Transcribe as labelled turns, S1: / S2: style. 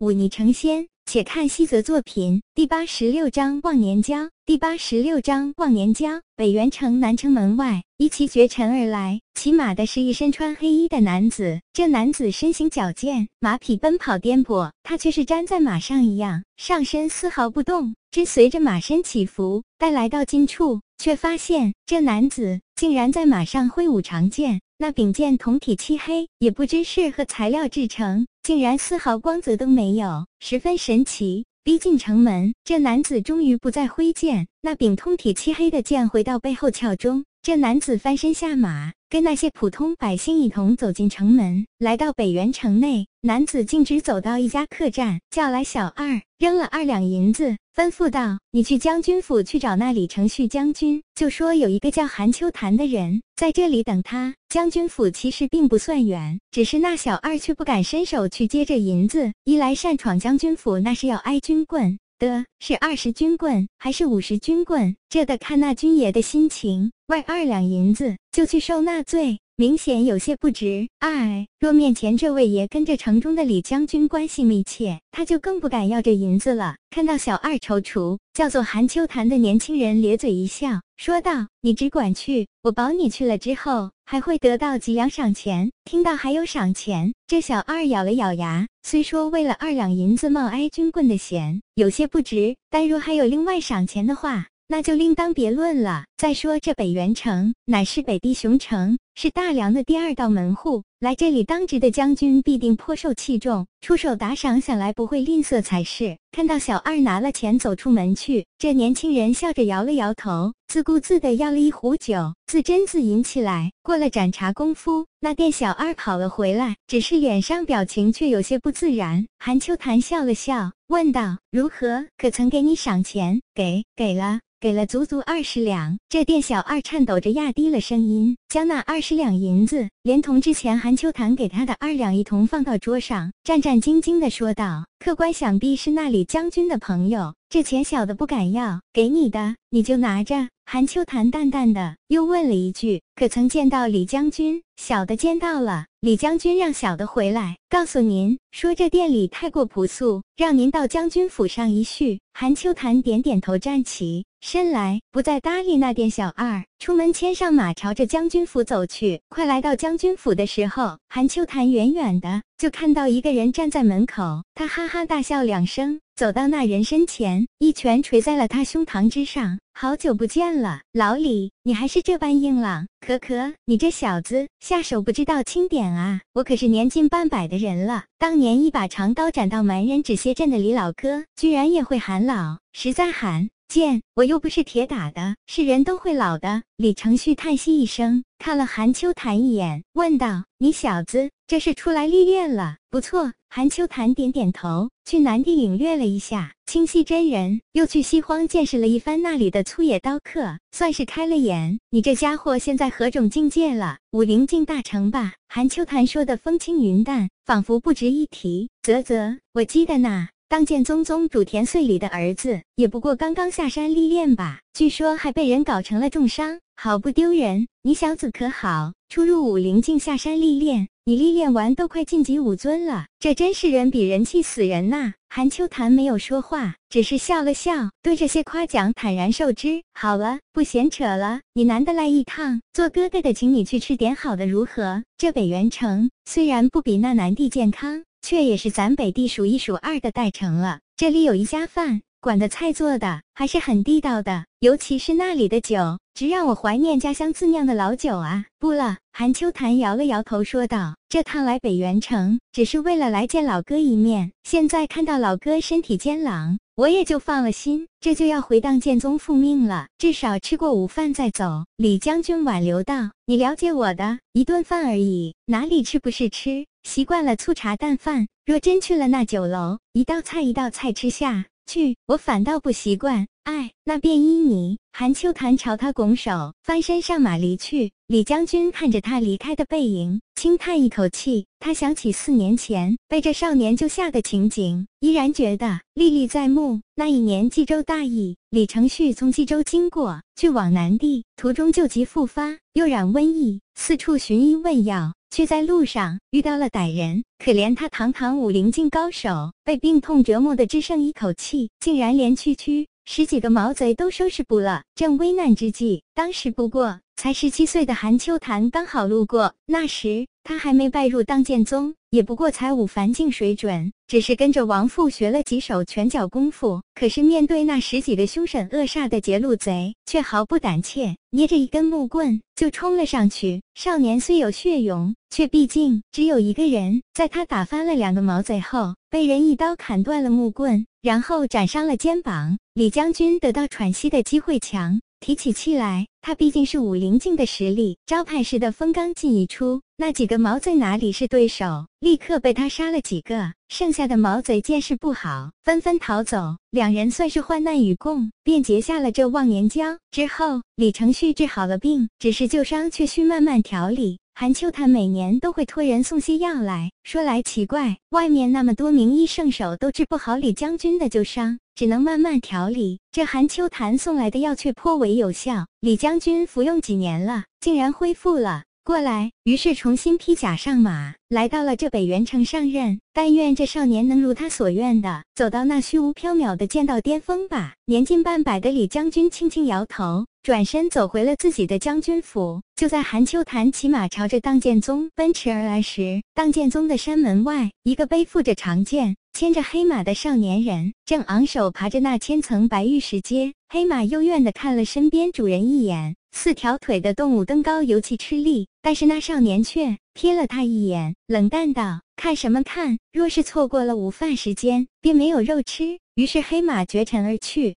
S1: 忤逆成仙。且看西泽作品第八十六章忘年交。第八十六章忘年交。北元城南城门外，一骑绝尘而来，骑马的是一身穿黑衣的男子。这男子身形矫健，马匹奔跑颠簸，他却是粘在马上一样，上身丝毫不动，只随着马身起伏。待来到近处，却发现这男子竟然在马上挥舞长剑。那柄剑铜体漆黑，也不知是何材料制成，竟然丝毫光泽都没有，十分神奇。逼近城门，这男子终于不再挥剑，那柄通体漆黑的剑回到背后鞘中。这男子翻身下马。跟那些普通百姓一同走进城门，来到北原城内。男子径直走到一家客栈，叫来小二，扔了二两银子，吩咐道：“你去将军府去找那李承旭将军，就说有一个叫韩秋潭的人在这里等他。将军府其实并不算远，只是那小二却不敢伸手去接这银子，一来擅闯将军府，那是要挨军棍。”的是二十军棍还是五十军棍？这得看那军爷的心情。外二两银子就去受那罪，明显有些不值。哎，若面前这位爷跟着城中的李将军关系密切，他就更不敢要这银子了。看到小二踌躇，叫做韩秋潭的年轻人咧嘴一笑，说道：“你只管去，我保你去了之后。”还会得到几两赏钱。听到还有赏钱，这小二咬了咬牙。虽说为了二两银子冒挨军棍的险有些不值，但若还有另外赏钱的话，那就另当别论了。再说这北元城乃是北地雄城，是大梁的第二道门户。来这里当值的将军必定颇受器重，出手打赏，想来不会吝啬才是。看到小二拿了钱走出门去，这年轻人笑着摇了摇头，自顾自地要了一壶酒，自斟自饮起来。过了盏茶功夫，那店小二跑了回来，只是脸上表情却有些不自然。韩秋潭笑了笑，问道：“如何？可曾给你赏钱？”“给，给了。”给了足足二十两，这店小二颤抖着压低了声音，将那二十两银子连同之前韩秋潭给他的二两一同放到桌上，战战兢兢地说道：“客官想必是那里将军的朋友，这钱小的不敢要，给你的你就拿着。”韩秋潭淡淡的又问了一句：“可曾见到李将军？”小的见到了，李将军让小的回来告诉您，说这店里太过朴素，让您到将军府上一叙。韩秋潭点点头，站起身来，不再搭理那店小二，出门牵上马，朝着将军府走去。快来到将军府的时候，韩秋潭远远的就看到一个人站在门口，他哈哈大笑两声。走到那人身前，一拳捶在了他胸膛之上。好久不见了，老李，你还是这般硬朗。可可，你这小子下手不知道轻点啊！我可是年近半百的人了，当年一把长刀斩到蛮人止血阵的李老哥，居然也会喊老，实在喊见。我又不是铁打的，是人都会老的。李承旭叹息一声，看了韩秋潭一眼，问道：“你小子这是出来历练了？不错。”韩秋潭点点头，去南地领略了一下清溪真人，又去西荒见识了一番那里的粗野刀客，算是开了眼。你这家伙现在何种境界了？武陵境大成吧？韩秋潭说的风轻云淡，仿佛不值一提。啧啧，我记得呢。当剑宗宗主田穗里的儿子，也不过刚刚下山历练吧？据说还被人搞成了重伤，好不丢人。你小子可好，出入武陵境下山历练？你历练完都快晋级武尊了，这真是人比人气死人呐！韩秋潭没有说话，只是笑了笑，对这些夸奖坦然受之。好了，不闲扯了，你难得来一趟，做哥哥的请你去吃点好的，如何？这北元城虽然不比那南地健康，却也是咱北地数一数二的代城了。这里有一家饭馆的菜做的还是很地道的，尤其是那里的酒。直让我怀念家乡自酿的老酒啊！不了，韩秋潭摇了摇头，说道：“这趟来北元城，只是为了来见老哥一面。现在看到老哥身体坚朗，我也就放了心。这就要回荡剑宗复命了，至少吃过午饭再走。”李将军挽留道：“你了解我的，一顿饭而已，哪里吃不是吃？习惯了粗茶淡饭，若真去了那酒楼，一道菜一道菜吃下。”去，我反倒不习惯。哎，那便依你。韩秋潭朝他拱手，翻身上马离去。李将军看着他离开的背影，轻叹一口气。他想起四年前被这少年救下的情景，依然觉得历历在目。那一年冀州大疫，李承旭从冀州经过，去往南地，途中旧疾复发，又染瘟疫，四处寻医问药，却在路上遇到了歹人。可怜他堂堂武林境高手，被病痛折磨的只剩一口气，竟然连区区十几个毛贼都收拾不了。正危难之际，当时不过才十七岁的韩秋潭刚好路过，那时他还没拜入当剑宗，也不过才五凡境水准，只是跟着王父学了几手拳脚功夫。可是面对那十几个凶神恶煞的劫路贼，却毫不胆怯，捏着一根木棍就冲了上去。少年虽有血勇，却毕竟只有一个人。在他打翻了两个毛贼后，被人一刀砍断了木棍。然后斩伤了肩膀，李将军得到喘息的机会强，提起气来，他毕竟是武灵境的实力，招牌式的风刚劲一出，那几个毛贼哪里是对手？立刻被他杀了几个，剩下的毛贼见势不好，纷纷逃走。两人算是患难与共，便结下了这忘年交。之后，李承旭治好了病，只是旧伤却需慢慢调理。韩秋潭每年都会托人送些药来，说来奇怪，外面那么多名医圣手都治不好李将军的旧伤，只能慢慢调理。这韩秋潭送来的药却颇为有效，李将军服用几年了，竟然恢复了过来。于是重新披甲上马，来到了这北元城上任。但愿这少年能如他所愿的走到那虚无缥缈的剑道巅峰吧。年近半百的李将军轻轻摇头。转身走回了自己的将军府。就在韩秋潭骑马朝着当剑宗奔驰而来时，当剑宗的山门外，一个背负着长剑、牵着黑马的少年人正昂首爬着那千层白玉石阶。黑马幽怨地看了身边主人一眼，四条腿的动物登高尤其吃力。但是那少年却瞥了他一眼，冷淡道：“看什么看？若是错过了午饭时间，便没有肉吃。”于是黑马绝尘而去。